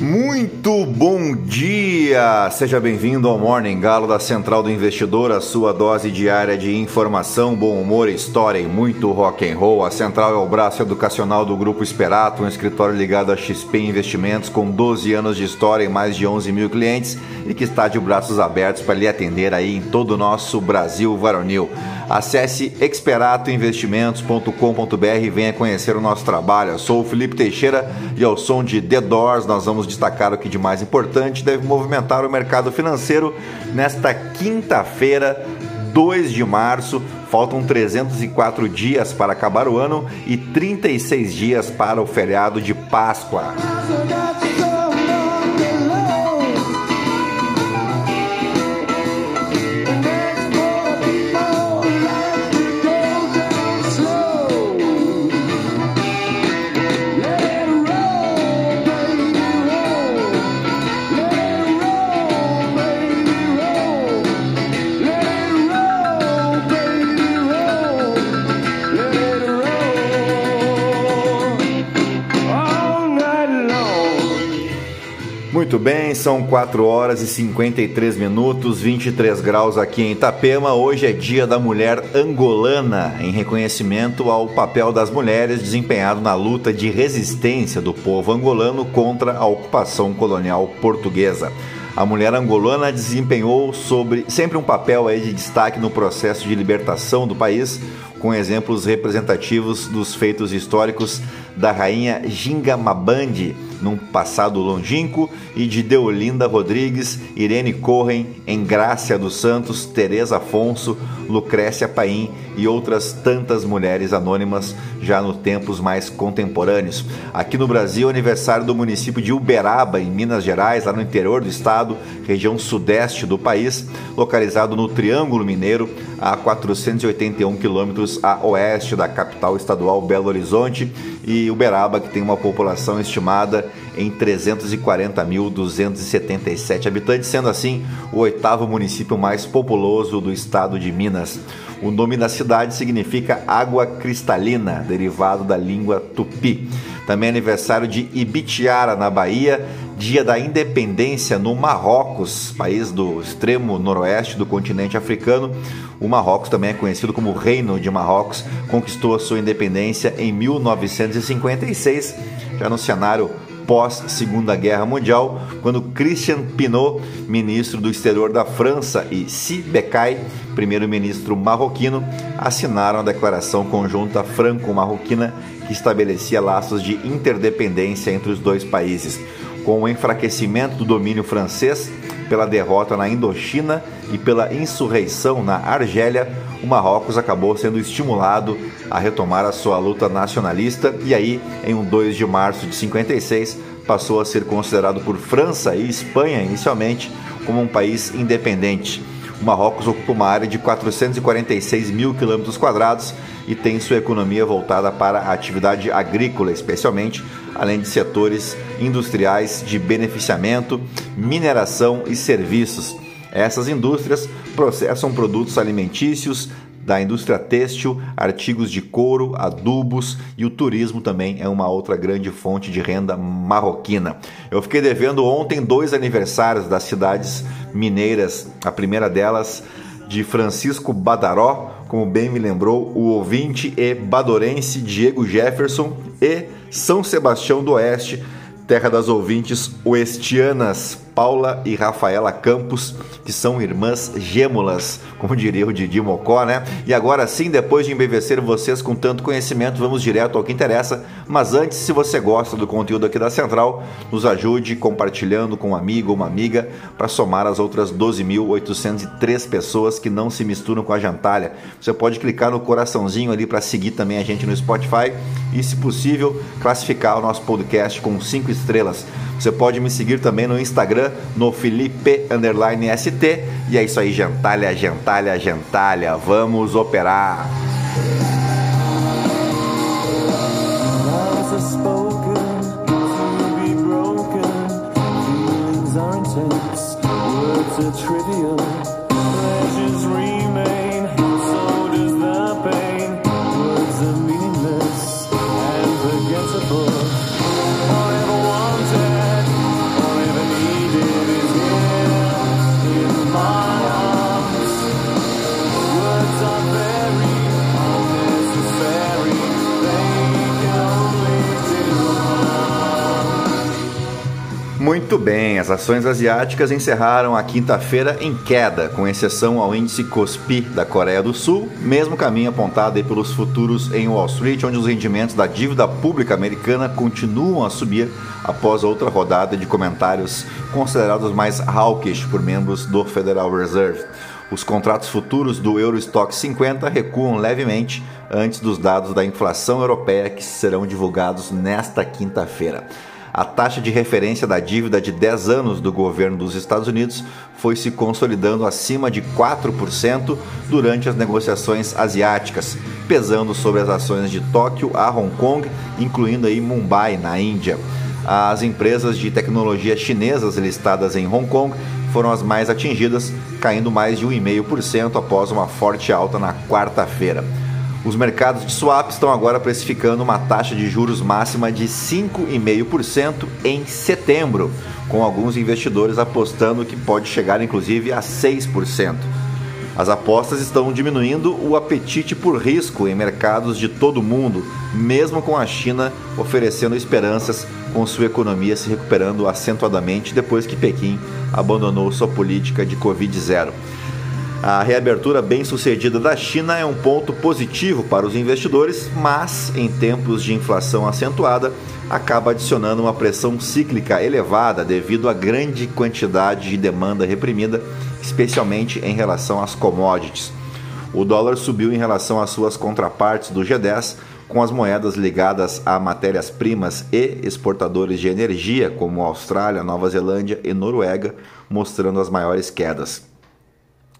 Muito bom dia seja bem-vindo ao Morning Galo da Central do Investidor, a sua dose diária de informação, bom humor, história e muito rock and roll. A Central é o braço educacional do Grupo Esperato, um escritório ligado a XP Investimentos com 12 anos de história e mais de 11 mil clientes e que está de braços abertos para lhe atender aí em todo o nosso Brasil varonil. Acesse experatoinvestimentos.com.br e venha conhecer o nosso trabalho. Eu sou o Felipe Teixeira e ao som de The Doors nós vamos destacar o que de mais importante deve movimentar o mercado financeiro nesta quinta-feira, 2 de março. Faltam 304 dias para acabar o ano e 36 dias para o feriado de Páscoa. Muito bem, são 4 horas e 53 minutos, 23 graus aqui em Itapema. Hoje é Dia da Mulher Angolana, em reconhecimento ao papel das mulheres desempenhado na luta de resistência do povo angolano contra a ocupação colonial portuguesa. A mulher angolana desempenhou sobre, sempre um papel de destaque no processo de libertação do país, com exemplos representativos dos feitos históricos da rainha Ginga Mabandi num passado longínquo e de Deolinda Rodrigues, Irene Corren, Engrácia dos Santos, Teresa Afonso, Lucrécia Paim e outras tantas mulheres anônimas já nos tempos mais contemporâneos. Aqui no Brasil, aniversário do município de Uberaba, em Minas Gerais, lá no interior do estado, região sudeste do país, localizado no Triângulo Mineiro, a 481 quilômetros a oeste da capital estadual Belo Horizonte, e Uberaba, que tem uma população estimada em 340.277 habitantes, sendo assim o oitavo município mais populoso do estado de Minas. O nome da cidade significa água cristalina, derivado da língua tupi. Também é aniversário de Ibitiara, na Bahia, dia da independência no Marrocos, país do extremo noroeste do continente africano. O Marrocos também é conhecido como Reino de Marrocos, conquistou a sua independência em 1956, já no cenário pós Segunda Guerra Mundial, quando Christian Pinot, ministro do exterior da França, e Si Bekai, primeiro-ministro marroquino, assinaram a declaração conjunta franco-marroquina que estabelecia laços de interdependência entre os dois países. Com o enfraquecimento do domínio francês, pela derrota na Indochina e pela insurreição na Argélia, o Marrocos acabou sendo estimulado a retomar a sua luta nacionalista e aí, em um 2 de março de 56, passou a ser considerado por França e Espanha inicialmente como um país independente. O Marrocos ocupa uma área de 446 mil quilômetros quadrados e tem sua economia voltada para a atividade agrícola, especialmente, além de setores industriais de beneficiamento, mineração e serviços. Essas indústrias processam produtos alimentícios, da indústria têxtil, artigos de couro, adubos e o turismo também é uma outra grande fonte de renda marroquina. Eu fiquei devendo ontem dois aniversários das cidades mineiras, a primeira delas de Francisco Badaró, como bem me lembrou o ouvinte e badorense Diego Jefferson, e São Sebastião do Oeste, terra das ouvintes oestianas Paula e Rafaela Campos, que são irmãs gêmulas, como diria o Didi Mocó, né? E agora sim, depois de embevecer vocês com tanto conhecimento, vamos direto ao que interessa. Mas antes, se você gosta do conteúdo aqui da Central, nos ajude compartilhando com um amigo ou uma amiga para somar as outras 12.803 pessoas que não se misturam com a jantalha. Você pode clicar no coraçãozinho ali para seguir também a gente no Spotify e, se possível, classificar o nosso podcast com 5 estrelas. Você pode me seguir também no Instagram, no Felipe_ST. E é isso aí, gentalha, gentalha, gentalha. Vamos operar! Trivial Muito bem, as ações asiáticas encerraram a quinta-feira em queda, com exceção ao índice Kospi da Coreia do Sul, mesmo caminho apontado pelos futuros em Wall Street, onde os rendimentos da dívida pública americana continuam a subir após outra rodada de comentários considerados mais hawkish por membros do Federal Reserve. Os contratos futuros do Eurostock 50 recuam levemente antes dos dados da inflação europeia que serão divulgados nesta quinta-feira a taxa de referência da dívida de 10 anos do governo dos Estados Unidos foi se consolidando acima de 4% durante as negociações asiáticas, pesando sobre as ações de Tóquio a Hong Kong, incluindo aí Mumbai, na Índia. As empresas de tecnologia chinesas listadas em Hong Kong foram as mais atingidas, caindo mais de 1,5% após uma forte alta na quarta-feira. Os mercados de swap estão agora precificando uma taxa de juros máxima de 5,5% em setembro, com alguns investidores apostando que pode chegar inclusive a 6%. As apostas estão diminuindo o apetite por risco em mercados de todo o mundo, mesmo com a China oferecendo esperanças com sua economia se recuperando acentuadamente depois que Pequim abandonou sua política de Covid-0. A reabertura bem-sucedida da China é um ponto positivo para os investidores, mas em tempos de inflação acentuada, acaba adicionando uma pressão cíclica elevada devido à grande quantidade de demanda reprimida, especialmente em relação às commodities. O dólar subiu em relação às suas contrapartes do G10, com as moedas ligadas a matérias-primas e exportadores de energia, como Austrália, Nova Zelândia e Noruega, mostrando as maiores quedas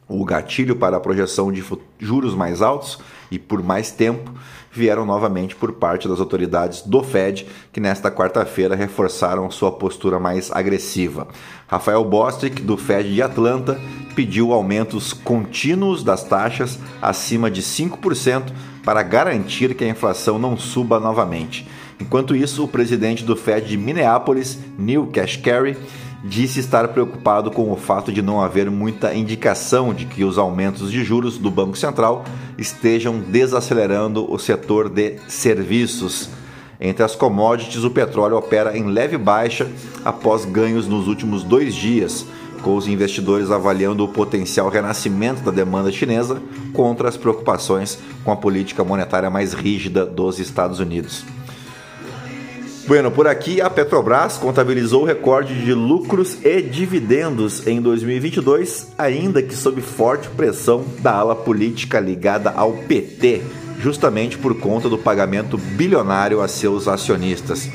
o gatilho para a projeção de juros mais altos e por mais tempo vieram novamente por parte das autoridades do Fed, que nesta quarta-feira reforçaram sua postura mais agressiva. Rafael Bostic, do Fed de Atlanta, pediu aumentos contínuos das taxas acima de 5% para garantir que a inflação não suba novamente. Enquanto isso, o presidente do Fed de Minneapolis, Neil Kashkari, disse estar preocupado com o fato de não haver muita indicação de que os aumentos de juros do Banco Central estejam desacelerando o setor de serviços. Entre as commodities, o petróleo opera em leve baixa após ganhos nos últimos dois dias, com os investidores avaliando o potencial renascimento da demanda chinesa contra as preocupações com a política monetária mais rígida dos Estados Unidos. Bueno, por aqui a Petrobras contabilizou o recorde de lucros e dividendos em 2022, ainda que sob forte pressão da ala política ligada ao PT, justamente por conta do pagamento bilionário a seus acionistas.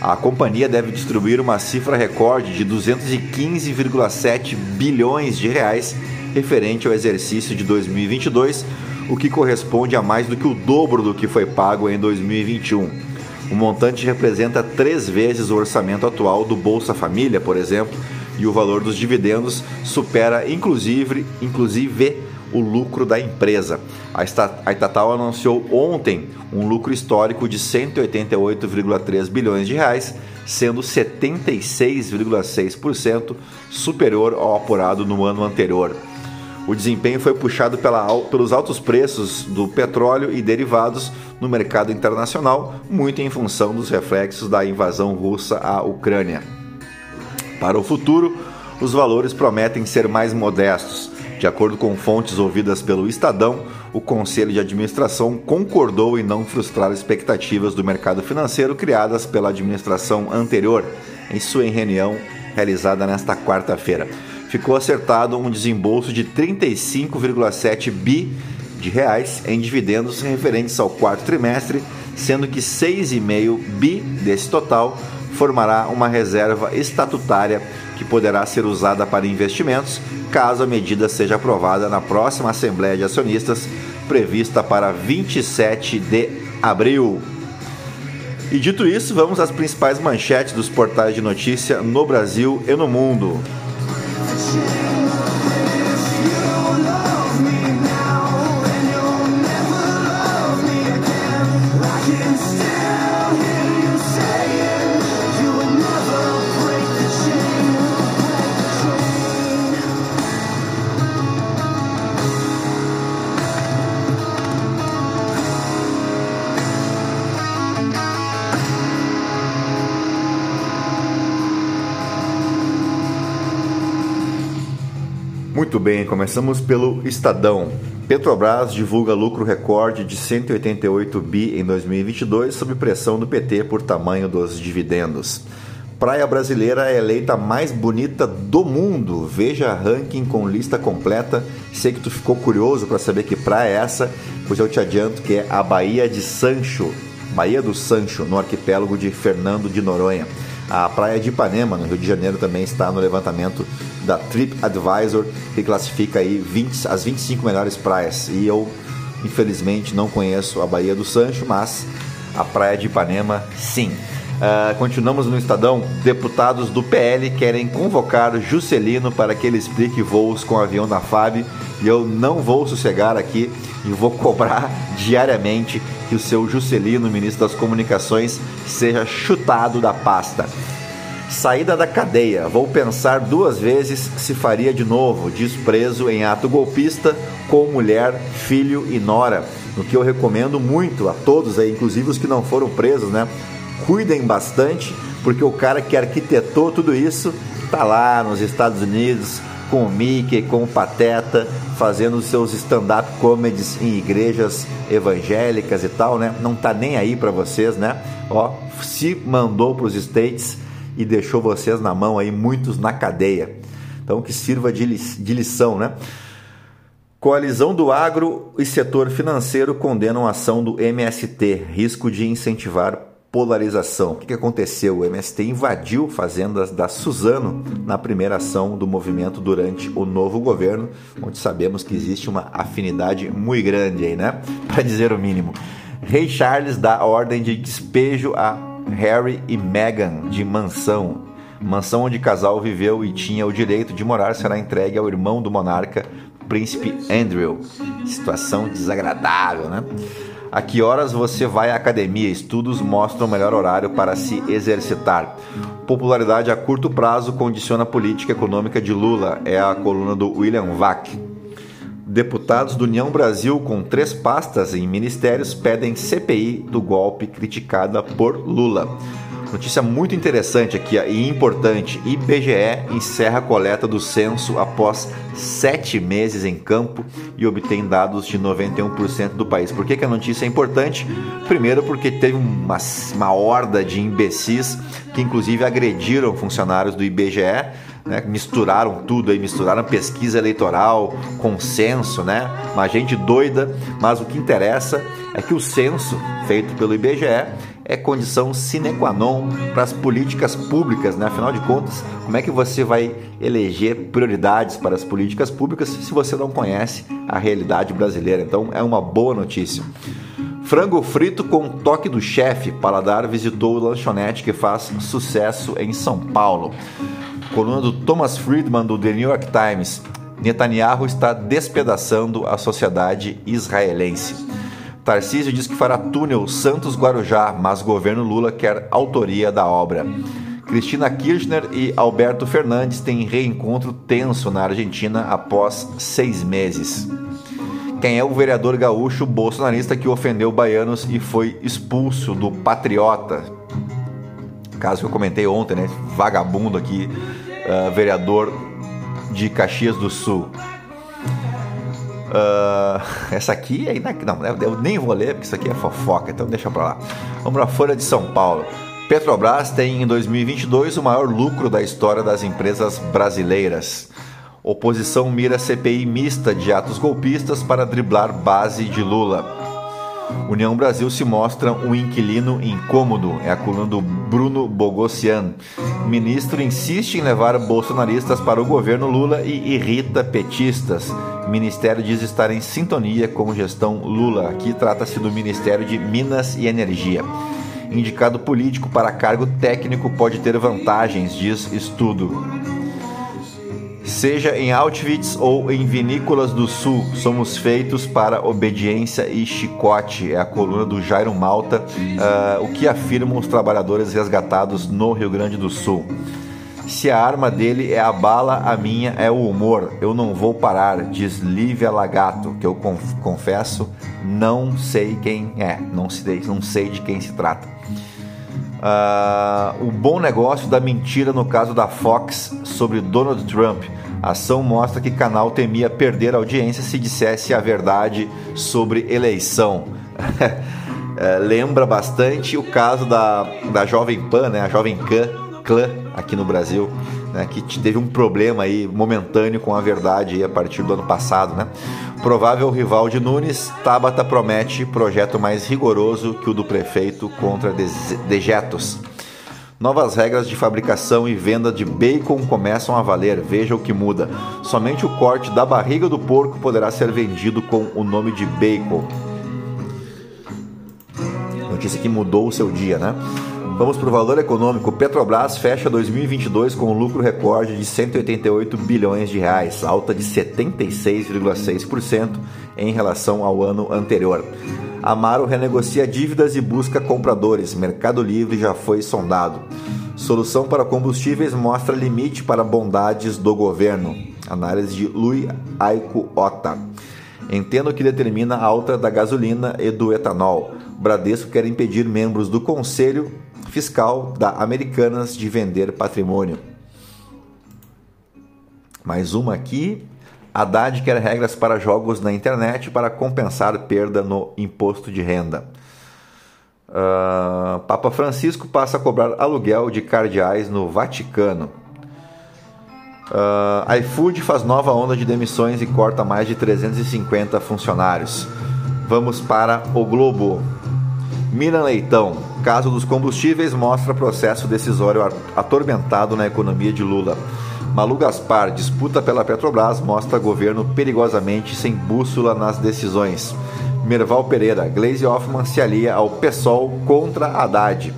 A companhia deve distribuir uma cifra recorde de 215,7 bilhões de reais referente ao exercício de 2022, o que corresponde a mais do que o dobro do que foi pago em 2021. O montante representa três vezes o orçamento atual do Bolsa Família, por exemplo, e o valor dos dividendos supera inclusive, inclusive o lucro da empresa. A estatal anunciou ontem um lucro histórico de 188,3 bilhões de reais, sendo 76,6% superior ao apurado no ano anterior. O desempenho foi puxado pela, pelos altos preços do petróleo e derivados no mercado internacional, muito em função dos reflexos da invasão russa à Ucrânia. Para o futuro, os valores prometem ser mais modestos. De acordo com fontes ouvidas pelo Estadão, o Conselho de Administração concordou em não frustrar expectativas do mercado financeiro criadas pela administração anterior, em sua reunião realizada nesta quarta-feira ficou acertado um desembolso de 35,7 bi de reais em dividendos referentes ao quarto trimestre, sendo que 6,5 bi desse total formará uma reserva estatutária que poderá ser usada para investimentos, caso a medida seja aprovada na próxima Assembleia de Acionistas, prevista para 27 de abril. E dito isso, vamos às principais manchetes dos portais de notícia no Brasil e no mundo. to shame. Muito bem, começamos pelo Estadão. Petrobras divulga lucro recorde de 188 bi em 2022 sob pressão do PT por tamanho dos dividendos. Praia brasileira é eleita mais bonita do mundo. Veja ranking com lista completa. Sei que tu ficou curioso para saber que praia é essa, pois eu te adianto que é a Baía de Sancho, Baía do Sancho, no arquipélago de Fernando de Noronha. A praia de Ipanema, no Rio de Janeiro, também está no levantamento da TripAdvisor, que classifica aí 20, as 25 melhores praias. E eu, infelizmente, não conheço a Baía do Sancho, mas a praia de Ipanema, sim. Uh, continuamos no Estadão. Deputados do PL querem convocar Juscelino para que ele explique voos com o avião da FAB. E eu não vou sossegar aqui e vou cobrar diariamente que o seu Juscelino, ministro das Comunicações, seja chutado da pasta. Saída da cadeia. Vou pensar duas vezes se faria de novo. Desprezo em ato golpista com mulher, filho e nora. O que eu recomendo muito a todos aí, inclusive os que não foram presos, né? Cuidem bastante, porque o cara que arquitetou tudo isso tá lá nos Estados Unidos com o Mickey, com o Pateta, fazendo seus stand-up comedies em igrejas evangélicas e tal, né? Não tá nem aí para vocês, né? Ó, se mandou para os States e deixou vocês na mão aí, muitos na cadeia. Então que sirva de, li de lição, né? Coalizão do agro e setor financeiro condenam a ação do MST, risco de incentivar polarização. O que aconteceu? O MST invadiu fazendas da Suzano na primeira ação do movimento durante o novo governo, onde sabemos que existe uma afinidade muito grande aí, né? Para dizer o mínimo. Rei Charles dá ordem de despejo a Harry e Meghan de mansão. Mansão onde o casal viveu e tinha o direito de morar será entregue ao irmão do monarca, príncipe Andrew. Situação desagradável, né? A que horas você vai à academia? Estudos mostram o melhor horário para se exercitar. Popularidade a curto prazo condiciona a política econômica de Lula. É a coluna do William Vac. Deputados do União Brasil com três pastas em ministérios pedem CPI do golpe criticada por Lula. Notícia muito interessante aqui e importante: IBGE encerra a coleta do censo após sete meses em campo e obtém dados de 91% do país. Por que, que a notícia é importante? Primeiro, porque teve uma, uma horda de imbecis que, inclusive, agrediram funcionários do IBGE. Né, misturaram tudo aí, misturaram pesquisa eleitoral, consenso, né? Uma gente doida, mas o que interessa é que o censo feito pelo IBGE é condição sine qua non para as políticas públicas, né? Afinal de contas, como é que você vai eleger prioridades para as políticas públicas se você não conhece a realidade brasileira? Então, é uma boa notícia. Frango frito com toque do chefe. Paladar visitou o lanchonete que faz sucesso em São Paulo. Coluna do Thomas Friedman do The New York Times. Netanyahu está despedaçando a sociedade israelense. Tarcísio diz que fará túnel Santos-Guarujá, mas governo Lula quer autoria da obra. Cristina Kirchner e Alberto Fernandes têm reencontro tenso na Argentina após seis meses. Quem é o vereador gaúcho bolsonarista que ofendeu baianos e foi expulso do Patriota? Caso que eu comentei ontem, né? Vagabundo aqui, uh, vereador de Caxias do Sul. Uh, essa aqui é não, eu nem vou ler porque isso aqui é fofoca, então deixa pra lá. Vamos pra Folha de São Paulo. Petrobras tem em 2022 o maior lucro da história das empresas brasileiras. Oposição mira CPI mista de atos golpistas para driblar base de Lula. União Brasil se mostra um inquilino incômodo, é a coluna do Bruno Bogossian. Ministro insiste em levar bolsonaristas para o governo Lula e irrita petistas. Ministério diz estar em sintonia com gestão Lula. Aqui trata-se do Ministério de Minas e Energia. Indicado político para cargo técnico pode ter vantagens, diz estudo. Seja em Auschwitz ou em Vinícolas do Sul, somos feitos para obediência e chicote. É a coluna do Jairo Malta, uh, o que afirmam os trabalhadores resgatados no Rio Grande do Sul. Se a arma dele é a bala, a minha é o humor. Eu não vou parar, diz Lívia Lagato, que eu confesso, não sei quem é, não sei, não sei de quem se trata. Uh, o bom negócio da mentira no caso da Fox sobre Donald Trump. A ação mostra que canal temia perder audiência se dissesse a verdade sobre eleição. é, lembra bastante o caso da, da Jovem Pan, né? a Jovem Clã aqui no Brasil, né? que teve um problema aí momentâneo com a verdade a partir do ano passado. Né? Provável rival de Nunes, Tabata promete projeto mais rigoroso que o do prefeito contra dejetos. Novas regras de fabricação e venda de bacon começam a valer. Veja o que muda. Somente o corte da barriga do porco poderá ser vendido com o nome de bacon. Notícia que mudou o seu dia, né? Vamos para o valor econômico. Petrobras fecha 2022 com um lucro recorde de 188 bilhões de reais, alta de 76,6% em relação ao ano anterior. Amaro renegocia dívidas e busca compradores. Mercado Livre já foi sondado. Solução para combustíveis mostra limite para bondades do governo. Análise de Lui Aiko Ota. Entendo que determina a alta da gasolina e do etanol. Bradesco quer impedir membros do Conselho fiscal da Americanas de vender patrimônio. Mais uma aqui. Haddad quer regras para jogos na internet para compensar perda no imposto de renda. Uh, Papa Francisco passa a cobrar aluguel de cardeais no Vaticano. Uh, iFood faz nova onda de demissões e corta mais de 350 funcionários. Vamos para o Globo. Miran Leitão, caso dos combustíveis mostra processo decisório atormentado na economia de Lula. Malu Gaspar, disputa pela Petrobras mostra governo perigosamente sem bússola nas decisões. Merval Pereira, Glaze Hoffman se alia ao PSOL contra Haddad.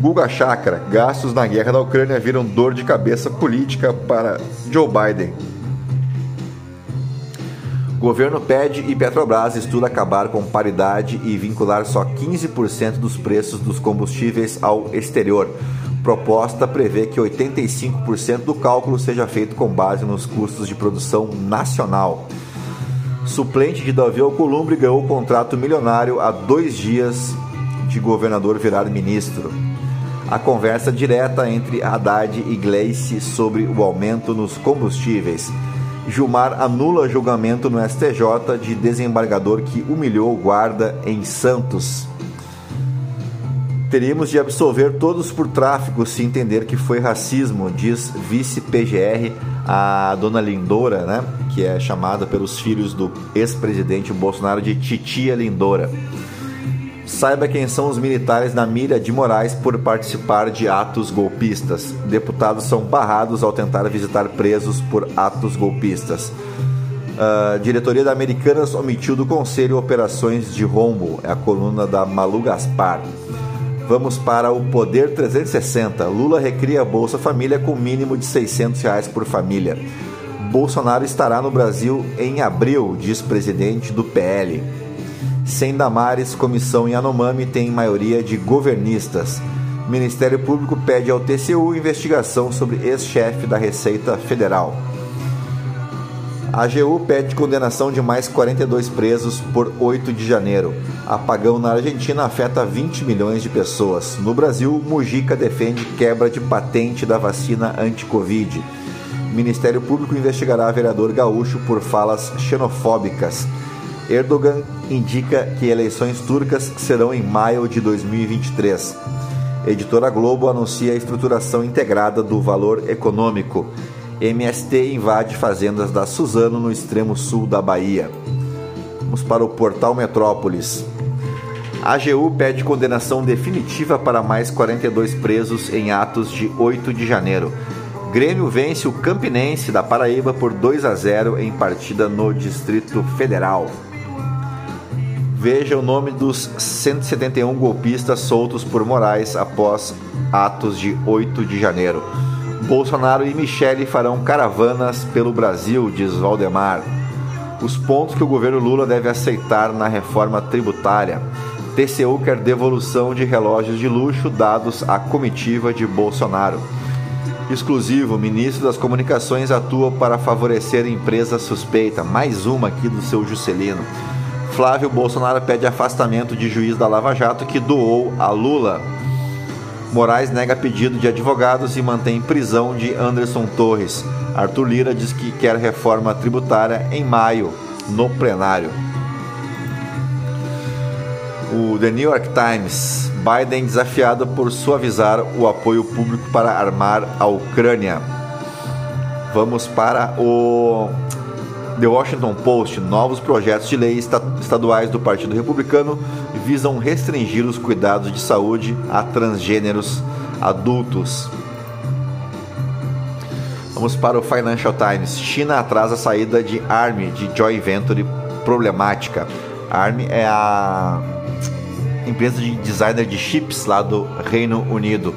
Guga Chakra, gastos na guerra da Ucrânia viram dor de cabeça política para Joe Biden. Governo pede e Petrobras estuda acabar com paridade e vincular só 15% dos preços dos combustíveis ao exterior. Proposta prevê que 85% do cálculo seja feito com base nos custos de produção nacional. Suplente de Davi Alcolumbre ganhou o contrato milionário há dois dias de governador virar ministro. A conversa direta entre Haddad e Gleice sobre o aumento nos combustíveis. Gilmar anula julgamento no STJ de desembargador que humilhou guarda em Santos. Teríamos de absolver todos por tráfico se entender que foi racismo, diz vice-PGR a dona Lindora, né? que é chamada pelos filhos do ex-presidente Bolsonaro de Titia Lindora. Saiba quem são os militares na mira de Moraes por participar de atos golpistas. Deputados são barrados ao tentar visitar presos por atos golpistas. A diretoria da Americanas omitiu do conselho operações de rombo. É a coluna da Malu Gaspar. Vamos para o Poder 360. Lula recria a Bolsa Família com mínimo de 600 reais por família. Bolsonaro estará no Brasil em abril, diz presidente do PL. Sem Damares, comissão Yanomami tem maioria de governistas. Ministério Público pede ao TCU investigação sobre ex-chefe da Receita Federal. A AGU pede condenação de mais 42 presos por 8 de janeiro. Apagão na Argentina afeta 20 milhões de pessoas. No Brasil, Mujica defende quebra de patente da vacina anti-Covid. Ministério Público investigará vereador gaúcho por falas xenofóbicas. Erdogan indica que eleições turcas serão em maio de 2023. Editora Globo anuncia a estruturação integrada do valor econômico. MST invade fazendas da Suzano no extremo sul da Bahia. Vamos para o portal Metrópolis. A AGU pede condenação definitiva para mais 42 presos em atos de 8 de janeiro. Grêmio vence o Campinense da Paraíba por 2 a 0 em partida no Distrito Federal. Veja o nome dos 171 golpistas soltos por Moraes após atos de 8 de janeiro. Bolsonaro e Michele farão caravanas pelo Brasil, diz Valdemar. Os pontos que o governo Lula deve aceitar na reforma tributária. TCU quer devolução de relógios de luxo dados à comitiva de Bolsonaro. Exclusivo, ministro das Comunicações atua para favorecer empresa suspeita. Mais uma aqui do seu Juscelino. Flávio Bolsonaro pede afastamento de juiz da Lava Jato que doou a Lula. Moraes nega pedido de advogados e mantém prisão de Anderson Torres. Arthur Lira diz que quer reforma tributária em maio, no plenário. O The New York Times. Biden desafiado por suavizar o apoio público para armar a Ucrânia. Vamos para o The Washington Post, novos projetos de lei estaduais do Partido Republicano visam restringir os cuidados de saúde a transgêneros adultos. Vamos para o Financial Times. China atrasa a saída de ARM de Joint Venture problemática. ARM é a empresa de designer de chips lá do Reino Unido.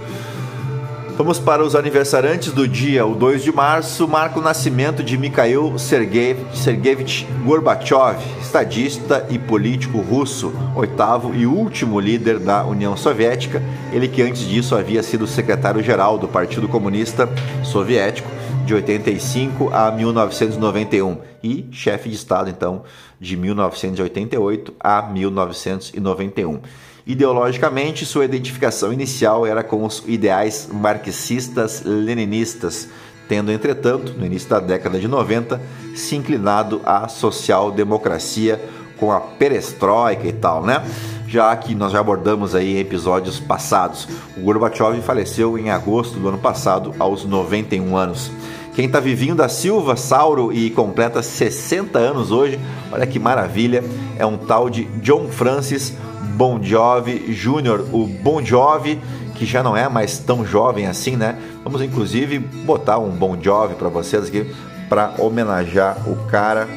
Vamos para os aniversariantes do dia. O 2 de março marca o nascimento de Mikhail Sergeyevich Gorbachev, estadista e político russo, oitavo e último líder da União Soviética. Ele que antes disso havia sido secretário-geral do Partido Comunista Soviético de 85 a 1991 e chefe de Estado então de 1988 a 1991. Ideologicamente, sua identificação inicial era com os ideais marxistas-leninistas, tendo, entretanto, no início da década de 90, se inclinado à social-democracia com a perestroika e tal, né? Já que nós já abordamos aí em episódios passados. O Gorbachev faleceu em agosto do ano passado, aos 91 anos. Quem está vivinho da Silva, Sauro e completa 60 anos hoje, olha que maravilha, é um tal de John Francis Bon Jovi Jr., o Bon Jovi, que já não é mais tão jovem assim, né? Vamos inclusive botar um Bon Jovi para vocês aqui para homenagear o cara.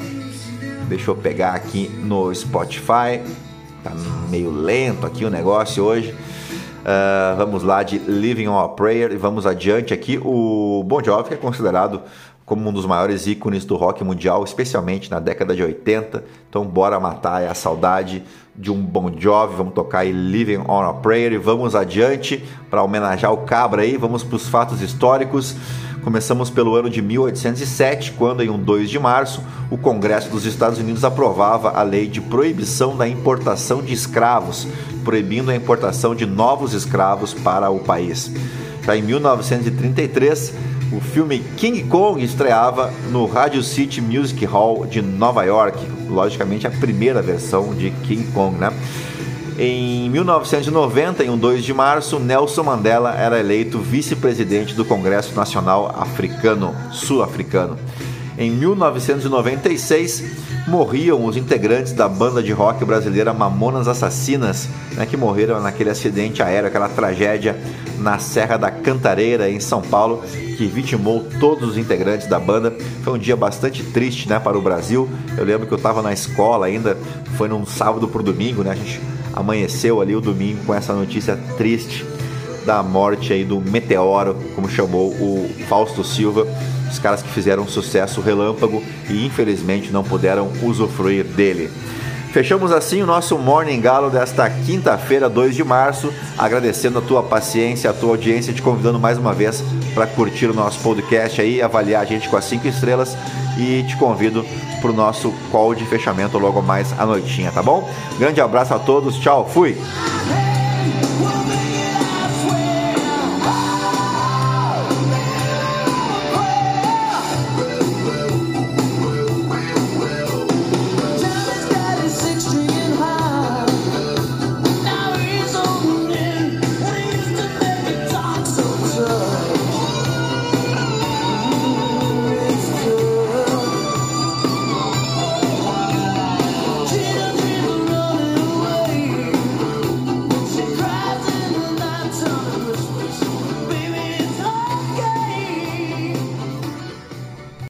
Deixa eu pegar aqui no Spotify. Tá meio lento aqui o negócio hoje. Uh, vamos lá de Living on a Prayer e vamos adiante aqui. O Bon Jovi é considerado como um dos maiores ícones do rock mundial, especialmente na década de 80. Então, bora matar a saudade de um Bon Jovi. Vamos tocar aí Living on a Prayer e vamos adiante para homenagear o Cabra aí. Vamos para os fatos históricos. Começamos pelo ano de 1807, quando, em um 2 de março, o Congresso dos Estados Unidos aprovava a lei de proibição da importação de escravos, proibindo a importação de novos escravos para o país. Já em 1933, o filme King Kong estreava no Radio City Music Hall de Nova York, logicamente a primeira versão de King Kong, né? Em 1990, em um 2 de março, Nelson Mandela era eleito vice-presidente do Congresso Nacional Africano, Sul-Africano. Em 1996, morriam os integrantes da banda de rock brasileira Mamonas Assassinas, né, que morreram naquele acidente aéreo, aquela tragédia na Serra da Cantareira, em São Paulo, que vitimou todos os integrantes da banda. Foi um dia bastante triste né, para o Brasil. Eu lembro que eu estava na escola ainda, foi num sábado para o domingo, né? A gente amanheceu ali o domingo com essa notícia triste da morte aí do meteoro, como chamou o Fausto Silva, os caras que fizeram sucesso relâmpago e infelizmente não puderam usufruir dele. Fechamos assim o nosso Morning Galo desta quinta-feira, 2 de março, agradecendo a tua paciência, a tua audiência, te convidando mais uma vez para curtir o nosso podcast aí, avaliar a gente com as 5 estrelas e te convido para o nosso call de fechamento logo mais à noitinha, tá bom? Grande abraço a todos, tchau, fui!